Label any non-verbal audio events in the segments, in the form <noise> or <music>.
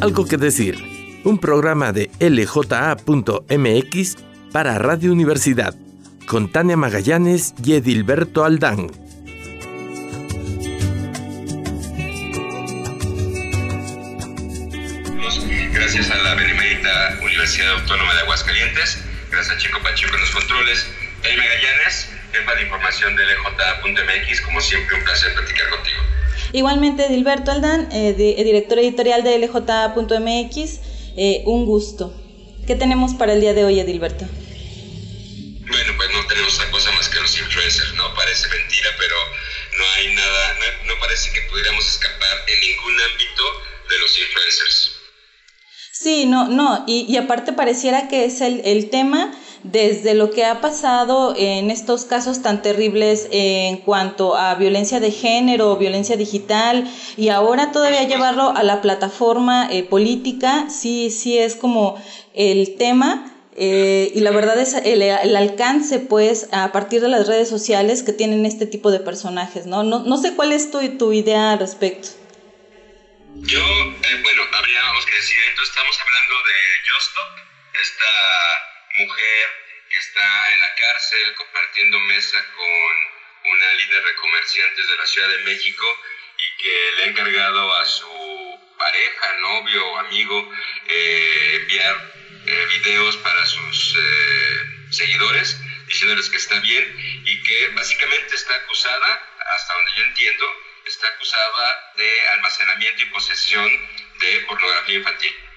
Algo que decir, un programa de LJA.mx para Radio Universidad, con Tania Magallanes y Edilberto Aldán. Gracias a la Benemérita Universidad Autónoma de Aguascalientes, gracias a Chico Pacheco en los controles, Tania Magallanes, jefa de información de LJA.mx, como siempre un placer platicar contigo. Igualmente, Edilberto Aldán, eh, eh, director editorial de LJ.mx, eh, un gusto. ¿Qué tenemos para el día de hoy, Edilberto? Bueno, pues no tenemos otra cosa más que los influencers, ¿no? Parece mentira, pero no hay nada, no, parece que pudiéramos escapar en ningún ámbito de los influencers. Sí, no, no, y, y aparte pareciera que es el, el tema desde lo que ha pasado en estos casos tan terribles en cuanto a violencia de género, violencia digital, y ahora todavía llevarlo a la plataforma eh, política, sí, sí es como el tema. Eh, y la verdad es el, alcance, pues, a partir de las redes sociales que tienen este tipo de personajes, ¿no? No, no sé cuál es tu, tu idea al respecto. Yo, eh, bueno, habríamos que decir, entonces estamos hablando de Justop, esta mujer que está en la cárcel compartiendo mesa con una líder de comerciantes de la Ciudad de México y que le ha encargado a su pareja, novio o amigo eh, enviar eh, videos para sus eh, seguidores diciéndoles que está bien y que básicamente está acusada, hasta donde yo entiendo, está acusada de almacenamiento y posesión de pornografía infantil.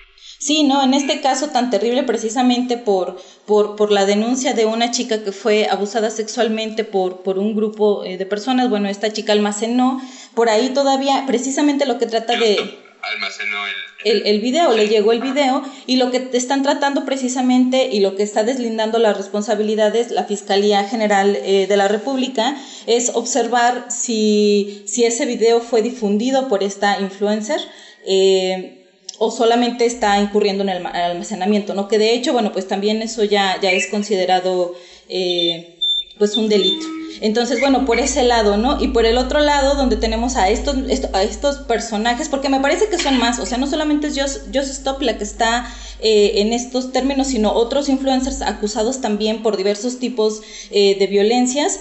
Sí, no, en este caso tan terrible precisamente por, por, por la denuncia de una chica que fue abusada sexualmente por, por un grupo eh, de personas, bueno, esta chica almacenó, por ahí todavía precisamente lo que trata de... Almacenó el, el, video, le llegó el video y lo que están tratando precisamente y lo que está deslindando las responsabilidades la Fiscalía General eh, de la República es observar si, si ese video fue difundido por esta influencer. Eh, o solamente está incurriendo en el almacenamiento, ¿no? Que de hecho, bueno, pues también eso ya, ya es considerado eh, pues un delito. Entonces, bueno, por ese lado, ¿no? Y por el otro lado, donde tenemos a estos, a estos personajes, porque me parece que son más, o sea, no solamente es Just, Stop la que está eh, en estos términos, sino otros influencers acusados también por diversos tipos eh, de violencias,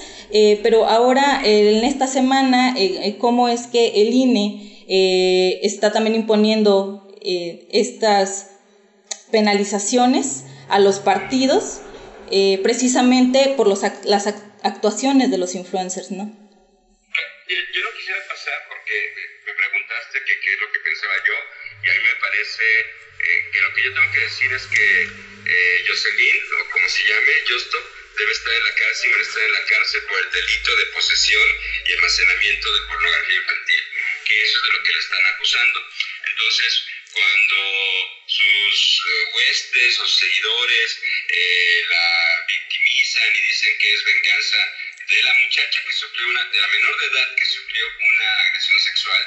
pero ahora, en esta semana, cómo es que el INE está también imponiendo eh, estas penalizaciones a los partidos eh, precisamente por los, las actuaciones de los influencers, ¿no? Yo no quisiera pasar porque me preguntaste qué es lo que pensaba yo y a mí me parece eh, que lo que yo tengo que decir es que Jocelyn, o como se llame, Justo, debe estar en la cárcel y estar en la cárcel por el delito de posesión y almacenamiento de pornografía infantil, que eso es de lo que le están acusando. Entonces, cuando sus eh, huestes o seguidores eh, la victimizan y dicen que es venganza de la muchacha que sufrió una, de la menor de edad que sufrió una agresión sexual.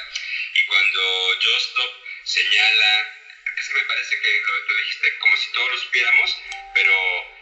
Y cuando Justop señala es que me parece que lo, dijiste como si todos lo supiéramos pero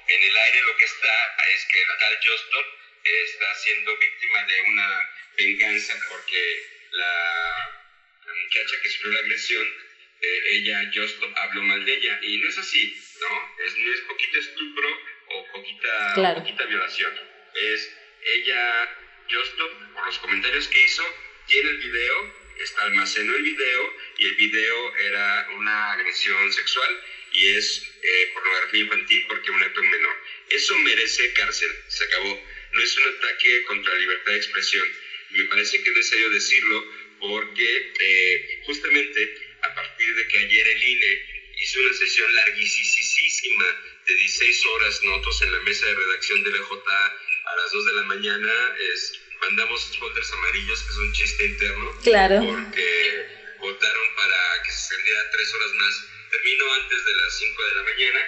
en el aire lo que está es que la tal Justop está siendo víctima de una venganza porque la, la muchacha que sufrió la agresión ella, yo hablo mal de ella. Y no es así, ¿no? Es, no es poquito estupro o poquita, poquita violación. Es ella, Justo, por los comentarios que hizo, tiene el video, está, almacenó el video y el video era una agresión sexual y es eh, pornografía infantil porque un acto menor. Eso merece cárcel, se acabó. No es un ataque contra la libertad de expresión. Me parece que es necesario decirlo porque eh, justamente a partir de que ayer el INE hizo una sesión larguísima de 16 horas, nosotros en la mesa de redacción de la J a las 2 de la mañana es, mandamos folders amarillos, que es un chiste interno, claro. porque votaron para que se extendiera 3 horas más. Terminó antes de las 5 de la mañana,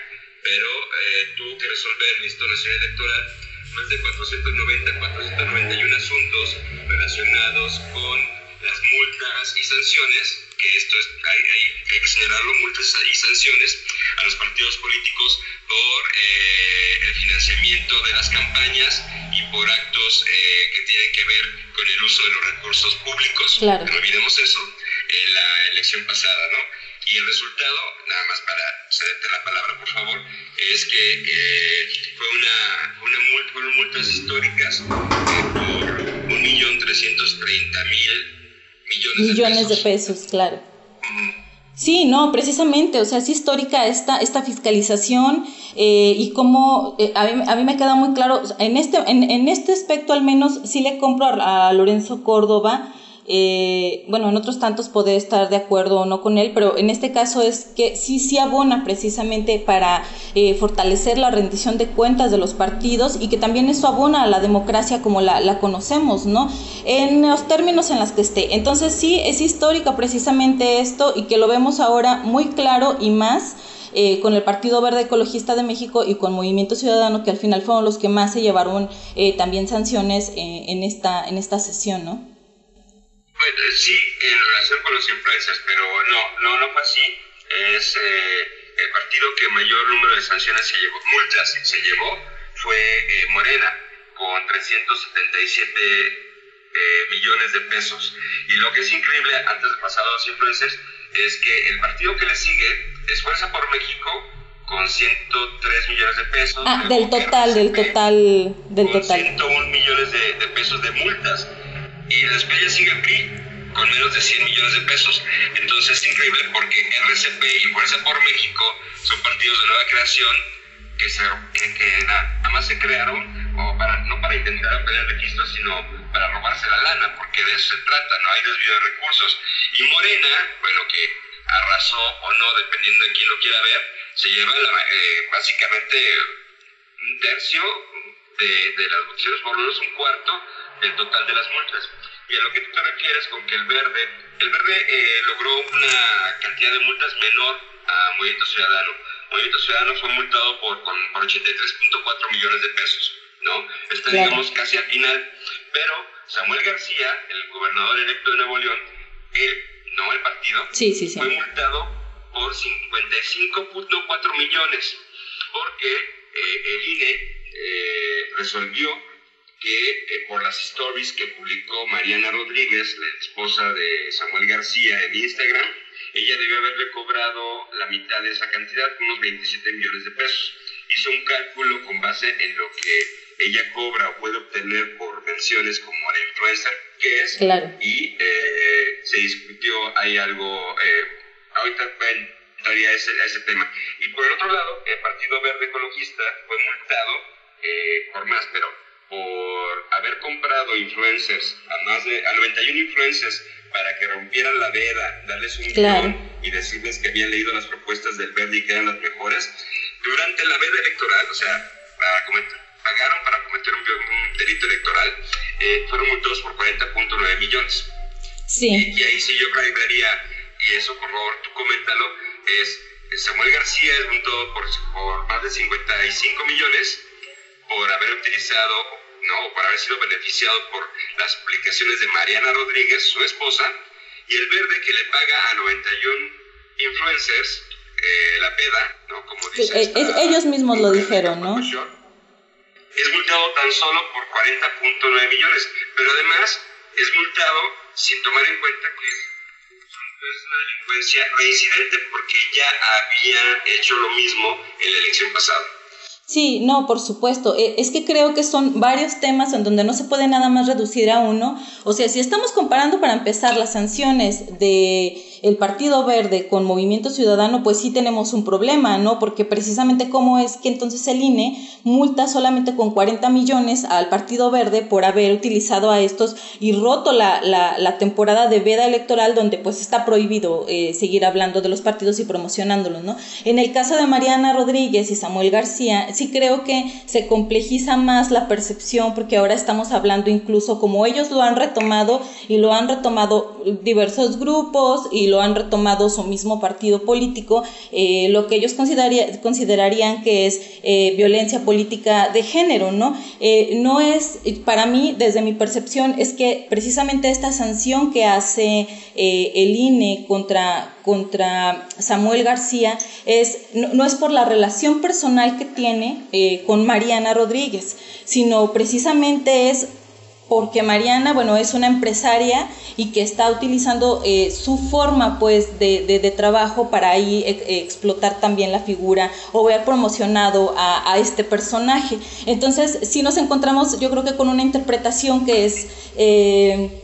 pero eh, tuvo que resolver Instituto Nacional Electoral más de 490, 491 asuntos relacionados con las multas y sanciones, que esto es, hay, hay, que señalarlo, multas y sanciones a los partidos políticos por eh, el financiamiento de las campañas y por actos eh, que tienen que ver con el uso de los recursos públicos. Claro. No olvidemos eso, en la elección pasada, ¿no? Y el resultado, nada más para cederte la palabra, por favor, es que eh, fue una, una multa, fueron multas históricas eh, por 1.330.000 millones, millones de pesos. claro. Sí, no, precisamente, o sea, es histórica esta, esta fiscalización eh, y cómo a, mí, a, mí, me queda muy claro, en este, en, en este aspecto al menos sí le compro a, a Lorenzo Córdoba eh, bueno, en otros tantos poder estar de acuerdo o no con él, pero en este caso es que sí, sí abona precisamente para eh, fortalecer la rendición de cuentas de los partidos y que también eso abona a la democracia como la, la conocemos, ¿no? En los términos en los que esté. Entonces sí, es histórico precisamente esto y que lo vemos ahora muy claro y más. Eh, con el Partido Verde Ecologista de México y con Movimiento Ciudadano, que al final fueron los que más se llevaron eh, también sanciones eh, en, esta, en esta sesión, ¿no? Sí, en relación con los influencers, pero no, no, no fue así. Es eh, el partido que mayor número de sanciones se llevó, multas se llevó, fue eh, Morena, con 377 eh, millones de pesos. Y lo que es increíble, antes de pasar a los influencers, es que el partido que le sigue es Fuerza por México, con 103 millones de pesos. Ah, del total, del total, del con total. 101 millones de, de pesos de multas y después ya sigue el PRI con menos de 100 millones de pesos. Entonces es increíble porque RCP y Fuerza por México son partidos de nueva creación que, se, que, que nada más se crearon o para, no para intentar obtener registros, sino para robarse la lana, porque de eso se trata, no hay desvío de recursos. Y Morena, bueno, que arrasó o no, dependiendo de quién lo quiera ver, se lleva eh, básicamente un tercio de, de las votaciones, por lo menos un cuarto del total de las multas. Y a lo que tú te refieres con que el verde, el verde eh, logró una cantidad de multas menor a Movimiento Ciudadano. Movimiento Ciudadano fue multado por, por 83.4 millones de pesos, ¿no? Está, claro. digamos, casi al final. Pero Samuel García, el gobernador electo de Nuevo León, él, no el partido, sí, sí, sí. fue multado por 55.4 millones, porque eh, el INE eh, resolvió que eh, por las stories que publicó Mariana Rodríguez, la esposa de Samuel García, en Instagram, ella debió haberle cobrado la mitad de esa cantidad, unos 27 millones de pesos. Hizo un cálculo con base en lo que ella cobra o puede obtener por menciones como la influencer que es. Claro. Y eh, se discutió, hay algo, eh, ahorita entraría a ese, a ese tema. Y por el otro lado, el Partido Verde Ecologista fue multado eh, por más, pero por haber comprado influencers, a más de a 91 influencers para que rompieran la veda, darles un claro. guion y decirles que habían leído las propuestas del verde y que eran las mejores. Durante la veda electoral, o sea, para cometer, pagaron para cometer un, un delito electoral, eh, fueron multados por 40.9 millones. Sí. Y, y, ahí sí yo agregaría, y eso por favor tú coméntalo, es Samuel García es multado por, por más de 55 millones por haber utilizado, no, por haber sido beneficiado por las publicaciones de Mariana Rodríguez, su esposa, y el verde que le paga a 91 influencers eh, la peda, ¿no? Como dice esta, es, ellos mismos lo dijeron, ¿no? Es multado tan solo por 40.9 millones, pero además es multado sin tomar en cuenta que es una delincuencia reincidente porque ya había hecho lo mismo en la elección pasada. Sí, no, por supuesto. Es que creo que son varios temas en donde no se puede nada más reducir a uno. O sea, si estamos comparando para empezar las sanciones de el Partido Verde con Movimiento Ciudadano, pues sí tenemos un problema, ¿no? Porque precisamente cómo es que entonces el INE multa solamente con 40 millones al Partido Verde por haber utilizado a estos y roto la, la, la temporada de veda electoral donde pues está prohibido eh, seguir hablando de los partidos y promocionándolos, ¿no? En el caso de Mariana Rodríguez y Samuel García, sí creo que se complejiza más la percepción porque ahora estamos hablando incluso como ellos lo han retomado y lo han retomado diversos grupos y lo han retomado su mismo partido político, eh, lo que ellos consideraría, considerarían que es eh, violencia política de género, ¿no? Eh, no es, para mí, desde mi percepción, es que precisamente esta sanción que hace el INE contra, contra Samuel García es, no, no, es por la relación personal que tiene con Mariana Rodríguez, sino precisamente es porque Mariana, bueno, es una empresaria y que está utilizando eh, su forma, pues, de, de, trabajo para ahí explotar también la figura o ver promocionado a, a, este personaje. Entonces, si nos encontramos, yo creo que con una interpretación que es... Eh,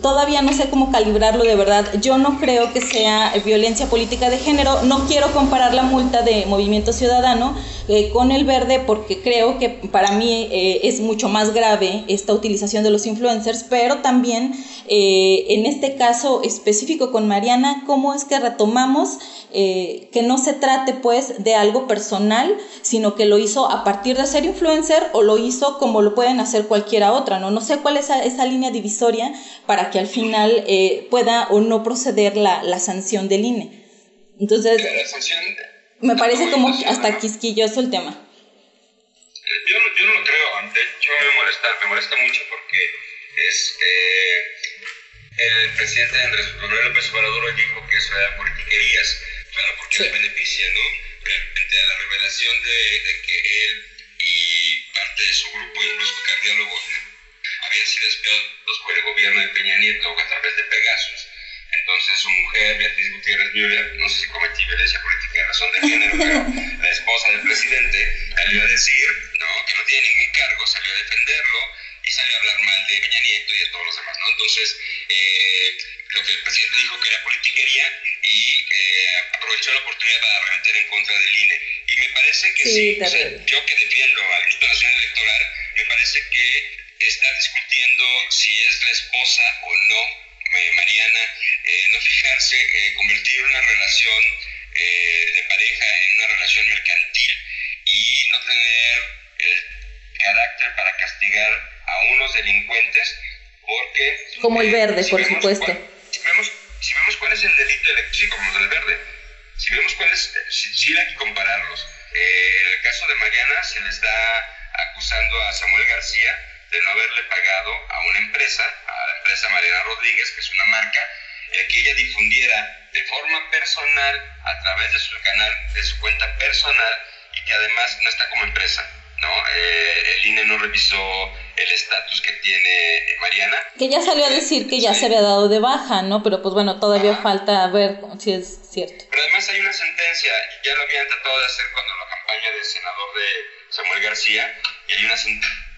todavía no sé cómo calibrarlo de verdad. Yo no creo que sea violencia política de género. No quiero comparar la multa de Movimiento Ciudadano eh, con el verde porque creo que para mí eh, es mucho más grave esta utilización de los influencers, pero también eh, en este caso específico con Mariana, cómo es que retomamos eh, que no se trate pues de algo personal, sino que lo hizo a partir de ser influencer o lo hizo como lo pueden hacer cualquiera otra, ¿no? No sé cuál es esa, línea divisoria para que al final eh, pueda o no proceder la, la sanción del INE. Entonces, me parece como hasta quisquilloso el tema. Yo no, yo no lo creo, de hecho me molesta, me molesta mucho porque es, el presidente Andrés Manuel López Obrador dijo que eso era politiquerías claro, porque le beneficia, ¿no? A la revelación de, de, que él y parte de su grupo, incluso cardiólogos, habían sido espiados por el gobierno de Peña Nieto a través de Pegasus. Entonces su mujer, Beatriz Gutiérrez Müller, no sé si cometí violencia política de razón de género, pero la esposa del presidente salió a decir no, que no tiene ningún cargo, salió a defenderlo y salió a hablar mal de Peña Nieto y de todos los demás. ¿no? Entonces, eh, lo que el presidente dijo que era politiquería y eh, aprovechó la oportunidad para arremeter en contra del INE. Y me parece que sí, yo que defiendo al Instituto Nacional Electoral, me parece que está discutiendo si es la esposa o no eh, Mariana, eh, fijarse, eh, convertir una relación de pareja en una relación mercantil y no tener el carácter para castigar a unos delincuentes porque... Como el verde, por supuesto vemos, si vemos cuál es el delito eléctrico como del verde, si vemos cuál es, si, hay que compararlos. Eh, en el caso de Mariana se le está acusando a Samuel García de no haberle pagado a una empresa, a la empresa Mariana Rodríguez, que es una marca, el que ella difundiera de forma personal, a través de su canal, de su cuenta personal, y que además no está como empresa, ¿no? Eh, el INE no revisó el estatus que tiene Mariana. Que ya salió a decir que ya se había dado de baja, ¿no? Pero pues bueno, todavía falta ver si es cierto. Pero además hay una sentencia, ya lo habían tratado de hacer cuando la campaña del senador de Samuel García, y hay una sentencia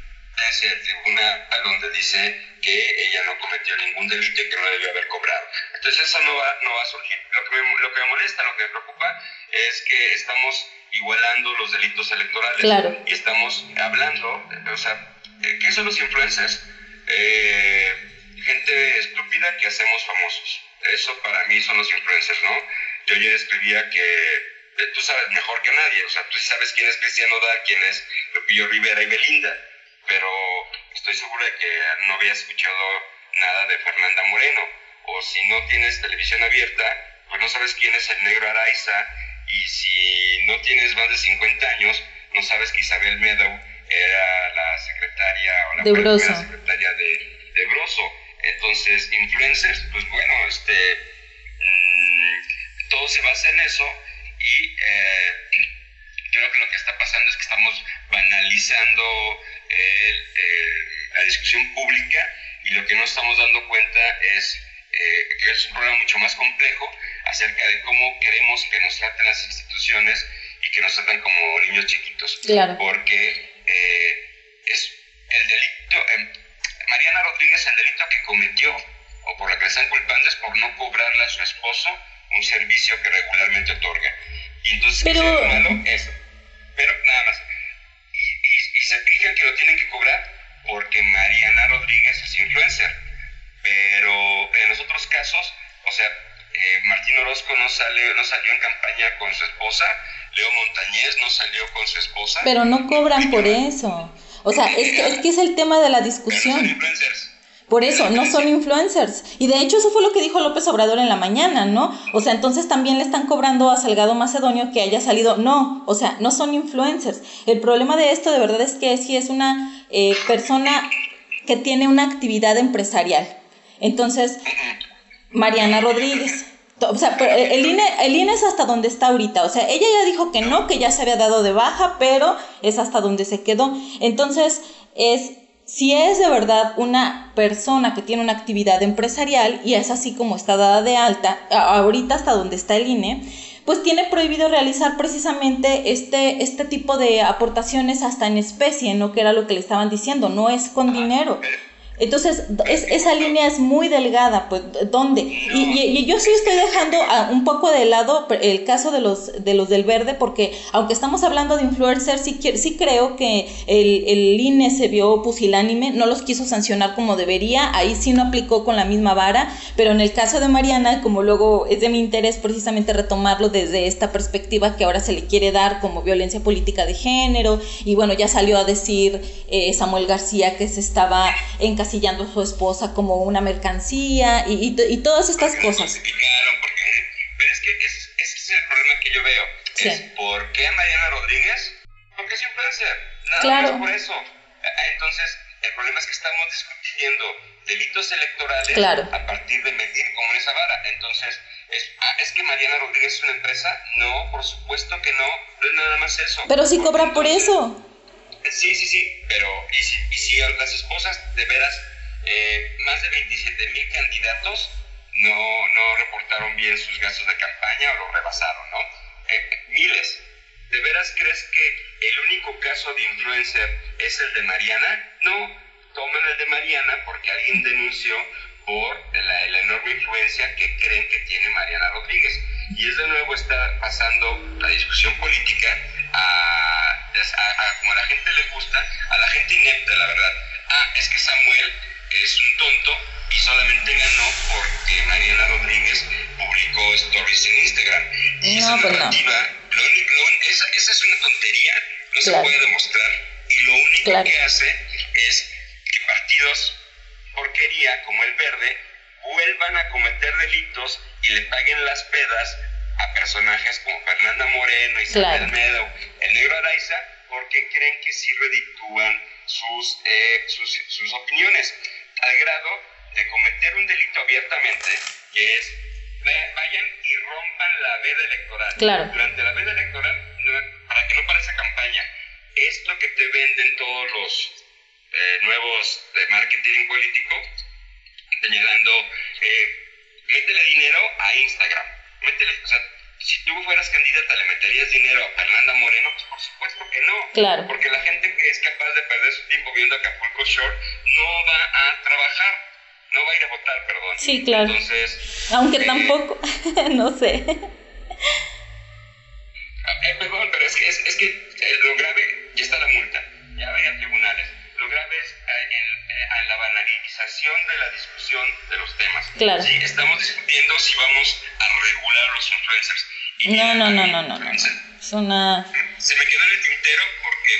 del tribunal donde dice que ella no cometió ningún delito y que no debió haber cobrado. Entonces eso no va, no va a surgir. Lo que, me, lo que me molesta, lo que me preocupa es que estamos igualando los delitos electorales claro. y estamos hablando, o sea, eh, ¿Qué son los influencers? Eh, gente estúpida que hacemos famosos. Eso para mí son los influencers, ¿no? Yo ya escribía que eh, tú sabes mejor que nadie, o sea, tú sabes quién es Cristiano Da, quién es Lupillo Rivera y Belinda, pero estoy seguro de que no había escuchado nada de Fernanda Moreno, o si no tienes televisión abierta, pues no sabes quién es el negro Araiza, y si no tienes más de 50 años, no sabes que Isabel Meadow era la secretaria o la de primera secretaria de, de Broso. Entonces, influencers, pues bueno, este, mmm, todo se basa en eso. Y eh, creo que lo que está pasando es que estamos banalizando el, la discusión pública y lo que no estamos dando cuenta es eh, que es un problema mucho más complejo acerca de cómo queremos que nos traten las instituciones y que nos traten como niños chiquitos. Claro. Porque eh, es el delito, eh, Mariana Rodríguez el delito que cometió o por lo que le están culpando es por no cobrarle a su esposo un servicio que regularmente otorga. Y entonces, pero... ¿qué es malo? Eso. Pero nada más. Se fijan que lo tienen que cobrar porque Mariana Rodríguez es influencer. Pero en los otros casos, o sea, eh, Martín Orozco no, sale, no salió en campaña con su esposa, Leo Montañez no salió con su esposa. Pero no cobran por eso. O sea, es que, es que es el tema de la discusión. Por eso, no son influencers. Y de hecho eso fue lo que dijo López Obrador en la mañana, ¿no? O sea, entonces también le están cobrando a Salgado Macedonio que haya salido. No, o sea, no son influencers. El problema de esto de verdad es que si es una eh, persona que tiene una actividad empresarial. Entonces, Mariana Rodríguez. O sea, el INE, el INE es hasta donde está ahorita. O sea, ella ya dijo que no, que ya se había dado de baja, pero es hasta donde se quedó. Entonces, es si es de verdad una persona que tiene una actividad empresarial y es así como está dada de alta, ahorita hasta donde está el INE, pues tiene prohibido realizar precisamente este, este tipo de aportaciones hasta en especie, ¿no? Que era lo que le estaban diciendo, no es con dinero. Entonces, esa línea es muy delgada, pues, ¿dónde? Y, yo sí estoy dejando un poco de lado el caso de los, de los del verde, porque aunque estamos hablando de influencers, sí, sí creo que el, el INE se vio pusilánime, no los quiso sancionar como debería, ahí sí no aplicó con la misma vara, pero en el caso de Mariana, como luego es de mi interés precisamente retomarlo desde esta perspectiva que ahora se le quiere dar como violencia política de género, y bueno, ya salió a decir eh, Samuel García que se estaba encargando encasillando a su esposa como una mercancía y, y, todas estas cosas. Porque, pero es que ese, es el problema que yo veo. Es ¿por qué Mariana Rodríguez? Porque es influencer. Nada claro. más por eso. Entonces, el problema es que estamos discutiendo delitos electorales a partir de medir como esa vara. Entonces, es, ah, es, que Mariana Rodríguez es una empresa. No, por supuesto que no. No es nada más eso. Pero si cobra por eso. Sí, sí, sí, pero ¿y si, y si las esposas de veras, eh, más de 27 mil candidatos no, no reportaron bien sus gastos de campaña o lo rebasaron, ¿no? Eh, miles. ¿De veras crees que el único caso de influencer es el de Mariana? No, toman el de Mariana porque alguien denunció por la, la, enorme influencia que creen que tiene Mariana Rodríguez. Y es de nuevo está pasando la discusión política a, como a la gente le gusta, a la gente inepta, la verdad. Ah, es que Samuel es un tonto y solamente ganó porque Mariana Rodríguez publicó stories en Instagram. Y esa pues narrativa, esa, es una tontería, no se puede demostrar. Y lo único que hace es que partidos porquería como el verde vuelvan a cometer delitos y le paguen las pedas a personajes como Fernanda Moreno, Isabel Medo, el negro Araiza, porque creen que sí reditúan sus, eh, sus, sus opiniones, al grado de cometer un delito abiertamente, que es vayan y rompan la veda electoral. Claro. Durante la veda electoral, para que no parezca campaña, esto que te venden todos los eh, nuevos de marketing político, señalando, eh, métele dinero a Instagram o sea, si tú fueras candidata, ¿le meterías dinero a Fernanda Moreno? Pues por supuesto que no. Claro. Porque la gente que es capaz de perder su tiempo viendo Acapulco Shore no va a trabajar, no va a ir a votar, perdón. Sí, claro. Entonces. Aunque eh, tampoco, <laughs> no sé. Eh, perdón, pero es que, es, es que eh, lo grave, ya está la multa, ya vaya tribunales lo grave es eh, en, la banalización de la discusión de los temas. Claro. Sí, estamos discutiendo si vamos a regular los influencers. no, no, no, no, no, no. Es una... Se me quedó en el tintero porque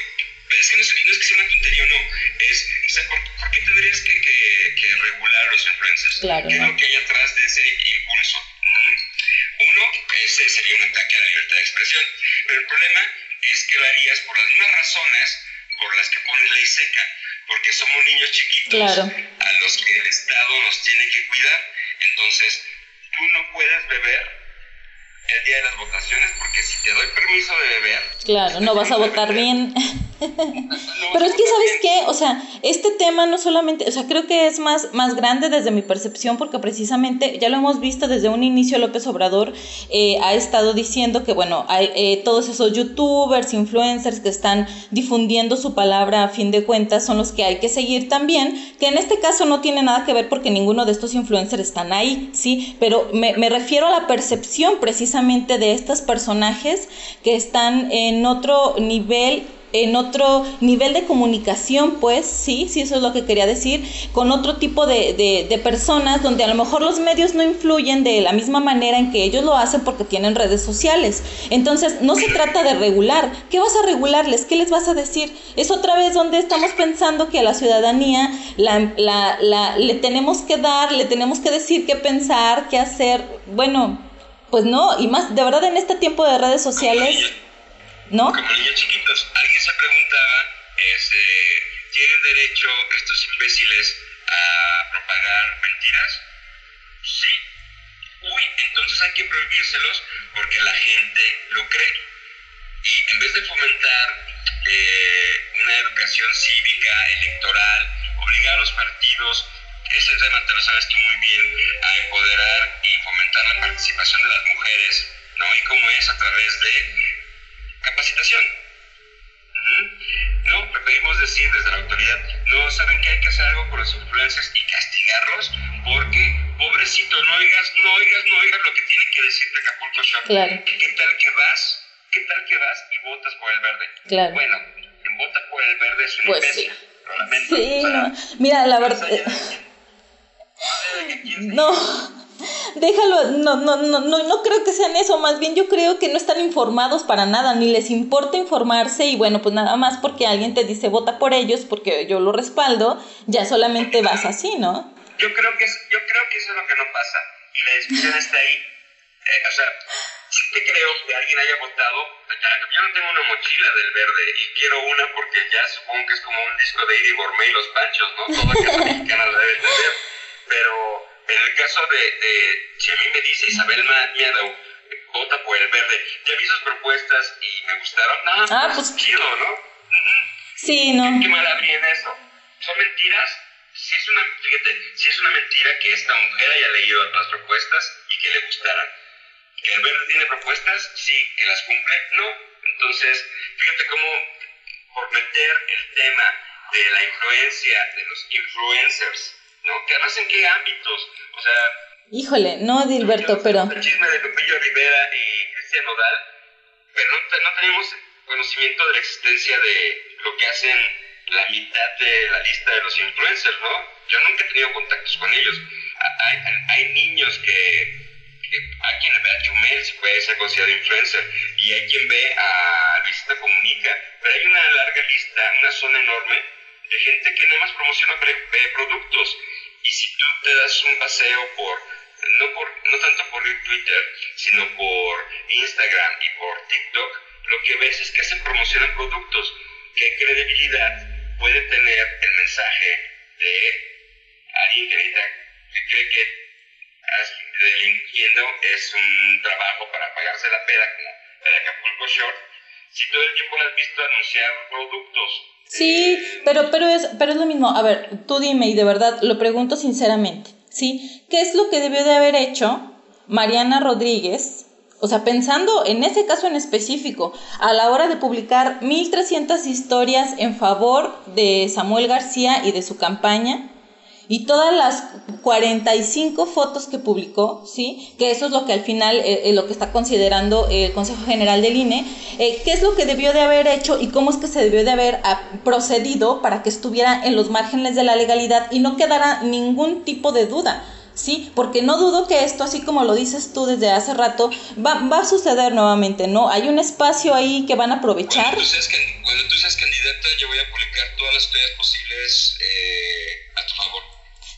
es que no, es, no es que sea una tontería o no, es, o sea, ¿por, qué tendrías que, que, que, regular los influencers? Claro, ¿Qué es lo que hay atrás de ese impulso? Mm. Uno, ese sería un ataque a la libertad de expresión, pero el problema es que lo harías por las mismas razones por las que pones ley seca, porque somos niños chiquitos a los que el Estado nos tiene que cuidar. Entonces, tú no puedes beber el día de las votaciones, porque si te doy permiso de beber... Claro, no vas a <laughs> votar bien. <laughs> <laughs> <laughs> Pero es que, ¿sabes qué? O sea, este tema no solamente, o sea, creo que es más, más grande desde mi percepción, porque precisamente, ya lo hemos visto desde un inicio, López Obrador eh, ha estado diciendo que, bueno, hay eh, todos esos youtubers, influencers que están difundiendo su palabra a fin de cuentas son los que hay que seguir también, que en este caso no tiene nada que ver porque ninguno de estos influencers están ahí, ¿sí? Pero me, me refiero a la percepción precisamente de estos personajes que están en otro nivel en otro nivel de comunicación, pues, sí, sí, eso es lo que quería decir, con otro tipo de, de, personas donde a lo mejor los medios no influyen de la misma manera en que ellos lo hacen porque tienen redes sociales. Entonces, no se trata de regular. ¿Qué vas a regularles? ¿Qué les vas a decir? Es otra vez donde estamos pensando que a la ciudadanía la, la, la, le tenemos que dar, le tenemos que decir qué pensar, qué hacer. Bueno, pues no, y más, de verdad en este tiempo de redes sociales ¿no? Como niños chiquitos. Alguien se preguntaba, este, ¿tienen derecho estos imbéciles a propagar mentiras? Sí. Uy, entonces hay que prohibírselos porque la gente lo cree. Y en vez de fomentar eh, una educación cívica, electoral, obligar a los partidos, ese tema te lo sabes tú muy bien, a empoderar y fomentar la participación de las mujeres, ¿no? Y cómo es a través de capacitación. No, preferimos decir desde la autoridad, no saben que hay que hacer algo por los influencers y castigarlos porque, pobrecito, no oigas, no oigas, no oigas lo que tienen que decirte Acapulco Shop. Claro. ¿Qué tal que vas? ¿Qué tal que vas y votas por el verde? Claro. Bueno, quien vota por el verde es un Pues imbécil. sí. Lo lamento. Sí, O sea, no. Mira, la verdad. de de quién- No, déjalo, no, no, no, no, no creo que sean eso, más bien yo creo que no están informados para nada, ni les importa informarse y bueno, pues nada más porque alguien te dice vota por ellos, porque yo lo respaldo, ya solamente vas así, ¿no? Yo creo que yo creo que eso es lo que no pasa. Y la discusión está ahí. Eh, o sea, sí te creo que alguien haya votado. Yo no tengo una mochila del verde y quiero una porque ya supongo que es como un disco de Iri Gourmet y los Panchos, ¿no? Toda casa <laughs> mexicana de, de si a mí me dice Isabel Miadau, vota por el verde, ya vi sus propuestas y me gustaron. No, Ah, pues, pues- chido, ¿no? Sí, no. ¿Qué habría en eso? ¿Son mentiras? Si es una, fíjate, si es una mentira que esta mujer haya leído las propuestas y que le gustaran. ¿Que el verde tiene propuestas? Sí. ¿Que las cumple? No. Entonces, fíjate cómo por meter el tema de la influencia de los influencers, ¿no? Que además en qué ámbitos, o sea... Híjole, no, Dilberto, pero... El chisme de Lupillo Rivera y Cristian Nodal, pero no, te- no tenemos conocimiento de la existencia de lo que hacen la mitad de la lista de los influencers, ¿no? Yo nunca he tenido contactos con ellos. Hay, hay- hay niños que, que a quien ve a Chumel si puede ser considerado influencer y hay quien ve a Luisita Comunica, pero hay una larga lista, una zona enorme de gente que nada más promociona productos y si tú te das un paseo por no por no tanto por Twitter sino por Instagram y por TikTok lo que ves es que se promocionan productos qué credibilidad puede tener el mensaje de alguien que que cree que delinquiendo es un trabajo para pagarse la peda como de Acapulco Short si todo el tiempo la has visto anunciar productos Sí, pero, pero, es, pero es lo mismo. A ver, tú dime y de verdad lo pregunto sinceramente, ¿sí? ¿Qué es lo que debió de haber hecho Mariana Rodríguez? O sea, pensando en ese caso en específico, a la hora de publicar 1300 historias en favor de Samuel García y de su campaña, y todas las 45 fotos que publicó, ¿sí? Que eso es lo que al final, eh, eh, lo que está considerando el Consejo General del INE, eh, qué es lo que debió de haber hecho y cómo es que se debió de haber ah, procedido para que estuviera en los márgenes de la legalidad y no quedara ningún tipo de duda. Sí, porque no dudo que esto, así como lo dices tú desde hace rato, va, va a suceder nuevamente, ¿no? Hay un espacio ahí que van a aprovechar. Cuando tú seas, candidata, yo voy a publicar todas las historias posibles eh, a tu favor.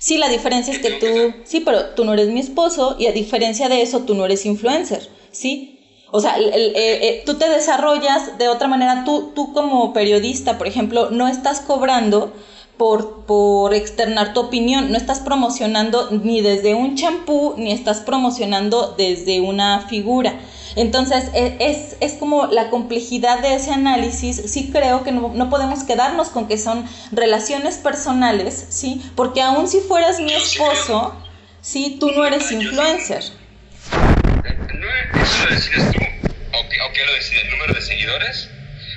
Sí, la diferencia es que ¿Qué tengo que tú, sí, pero tú no eres mi esposo y a diferencia de eso, tú no eres influencer, ¿sí? O sea, el- eh, eh, tú te desarrollas de otra manera, tú, tú como periodista, por ejemplo, no estás cobrando por, por externar tu opinión, no estás promocionando ni desde un champú, ni estás promocionando desde una figura. Entonces, e- es, es como la complejidad de ese análisis. Sí creo que no, no podemos quedarnos con que son relaciones personales, ¿sí? Porque aun si fueras mi esposo, sí, tú no eres influencer. No, eso lo decides tú. ¿O qué, o qué lo decide? ¿El número de seguidores?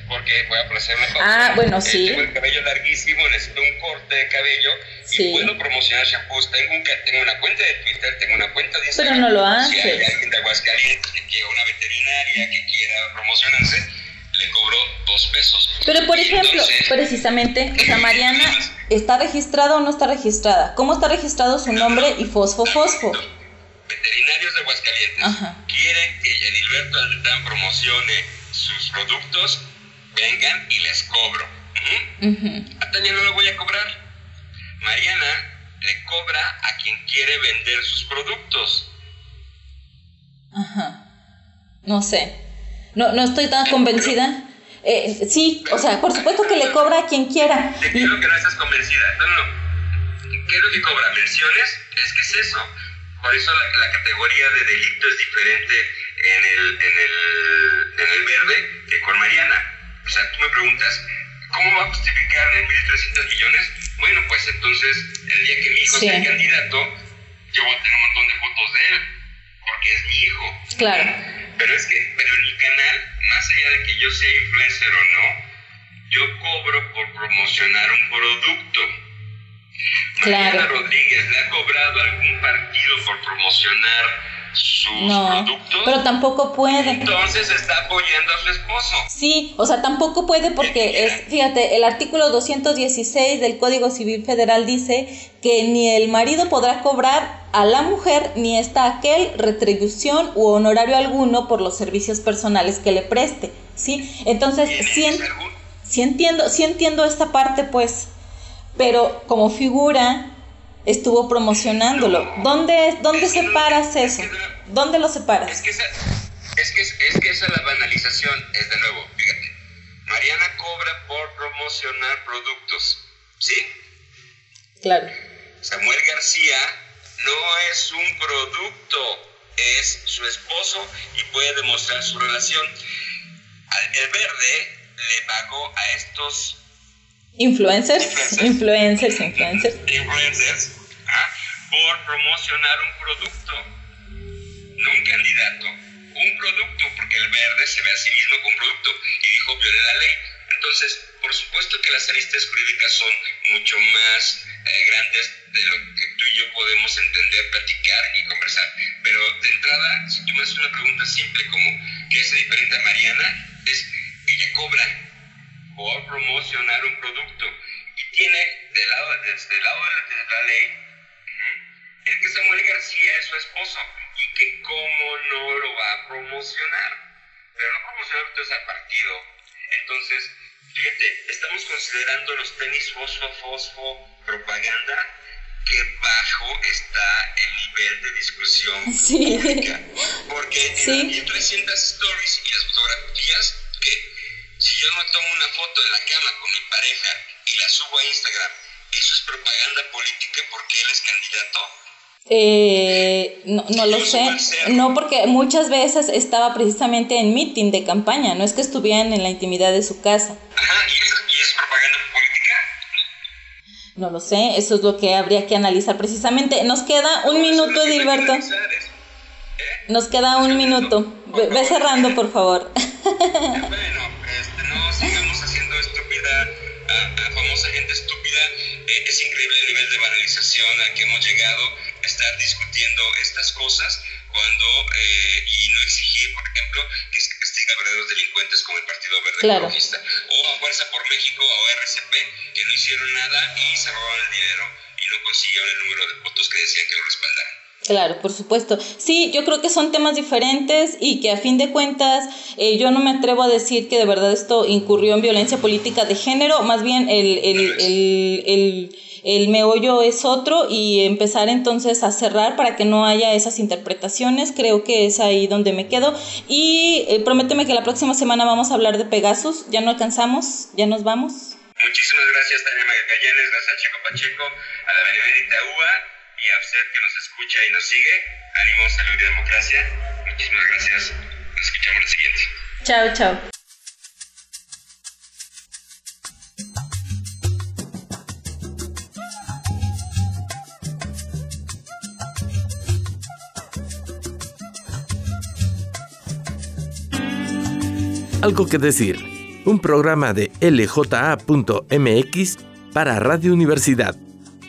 Porque voy a ofrecer una pausa. Ah, bueno, Eh, sí. tengo el cabello larguísimo, necesito un corte de cabello Sí. y puedo promocionar shampoos. Tengo, un, tengo una cuenta de Twitter, tengo una cuenta de Instagram. Pero no lo Si hay haces. alguien de Aguascalientes que quiera una veterinaria que quiera promocionarse, le cobro dos pesos. Pero por ejemplo, entonces, precisamente, o sea, Mariana, ¿está registrada o no está registrada? ¿Cómo está registrado su nombre y fosfo fosfo? Veterinarios de Aguascalientes Ajá. quieren que Edilberto Aldán promocione sus productos, vengan y les cobro. Ujú. Ujú. A Tania no le voy a cobrar. Mariana le cobra a quien quiere vender sus productos. Ajá. No sé. No, no estoy tan convencida. Eh, sí, o sea, por supuesto que le cobra a quien quiera. Te creo que no estás convencida. No, no. ¿Qué es lo que cobra? ¿Menciones? Es que es eso. Por eso la, la categoría de delito es diferente en el, en el, en el verde que con con Mariana. O sea, tú me preguntas, ¿cómo va a justificar 1.300 millones? Bueno, pues entonces, el día que mi hijo sea candidato, yo voy a tener un montón de fotos de él, porque es mi hijo. Claro. Pero es que, pero en mi canal, más allá de que yo sea influencer o no, yo cobro por promocionar un producto. Claro. Mariana Rodríguez le ha cobrado algún partido por promocionar sus no, productos. Pero tampoco puede. Entonces está apoyando a su esposo. Sí, o sea, tampoco puede porque <laughs> es, fíjate, el artículo 216 del Código Civil Federal dice que ni el marido podrá cobrar a la mujer ni está aquel retribución u honorario alguno por los servicios personales que le preste, ¿sí? Entonces, sí, sí entiendo, sí entiendo esta parte, pues, pero como figura estuvo promocionándolo. ¿Dónde, dónde separas eso? ¿Dónde lo separas? Es que, esa, es, que, es que esa la banalización es de nuevo, fíjate. Mariana cobra por promocionar productos, ¿sí? Claro. Samuel García no es un producto, es su esposo y puede demostrar su relación. El verde le pagó a estos influencers, influencers, influencers, influencers, ¿ah? por promocionar un producto, no un candidato, un producto, porque el verde se ve a sí mismo como producto y dijo viole la ley. Entonces, por supuesto que las aristas jurídicas son mucho más eh, grandes de lo que tú y yo podemos entender, platicar y conversar. Pero de entrada, si tú me haces una pregunta simple como ¿qué es diferente a Mariana? Es ella cobra por promocionar un producto y tiene del lado, desde el lado de la, ley el que Samuel García es su esposo y que cómo no lo va a promocionar. Pero no promocionar entonces al partido. Entonces, fíjate, estamos considerando los tenis fosfo, fosfo, propaganda, que bajo está el nivel de discusión <laughs> sí. pública. Porque en las 1300 stories y las fotografías si yo no tomo una foto de la cama con mi pareja y la subo a Instagram, ¿eso es propaganda política porque él es candidato? Eh, no, no lo sé. No, porque muchas veces estaba precisamente en meeting de campaña, no es que estuvieran en la intimidad de su casa. Ajá, ¿y eso, y es propaganda política? No lo sé, eso es lo que habría que analizar precisamente. Nos queda un minuto, Edilberto. ¿eh? Nos queda un minuto. Ve, cerrando, por favor. <laughs> Eh, es increíble el nivel de banalización al que hemos llegado, estar discutiendo estas cosas cuando eh, y no exigir, por ejemplo, que se castigue a verdaderos delincuentes como el Partido Verde Ecologista, o a Fuerza por México o RCP, que no hicieron nada y se robaron el dinero y no consiguieron el número de votos que decían que lo respaldaran. Claro, por supuesto. Sí, yo creo que son temas diferentes y que a fin de cuentas eh, yo no me atrevo a decir que de verdad esto incurrió en violencia política de género, más bien el, el, el, el, el meollo es otro y empezar entonces a cerrar para que no haya esas interpretaciones, creo que es ahí donde me quedo. Y eh, prométeme que la próxima semana vamos a hablar de Pegasus, ya no alcanzamos, ya nos vamos. Muchísimas gracias Tania Magallanes, gracias a Checo Pacheco, a la Benedita UA y a usted que nos escucha y nos sigue. Ánimo, salud y democracia. Muchísimas gracias. Nos escuchamos la siguiente. Chao, chao. Algo que decir. Un programa de lja.mx para Radio Universidad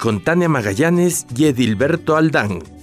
con Tania Magallanes y Edilberto Aldán.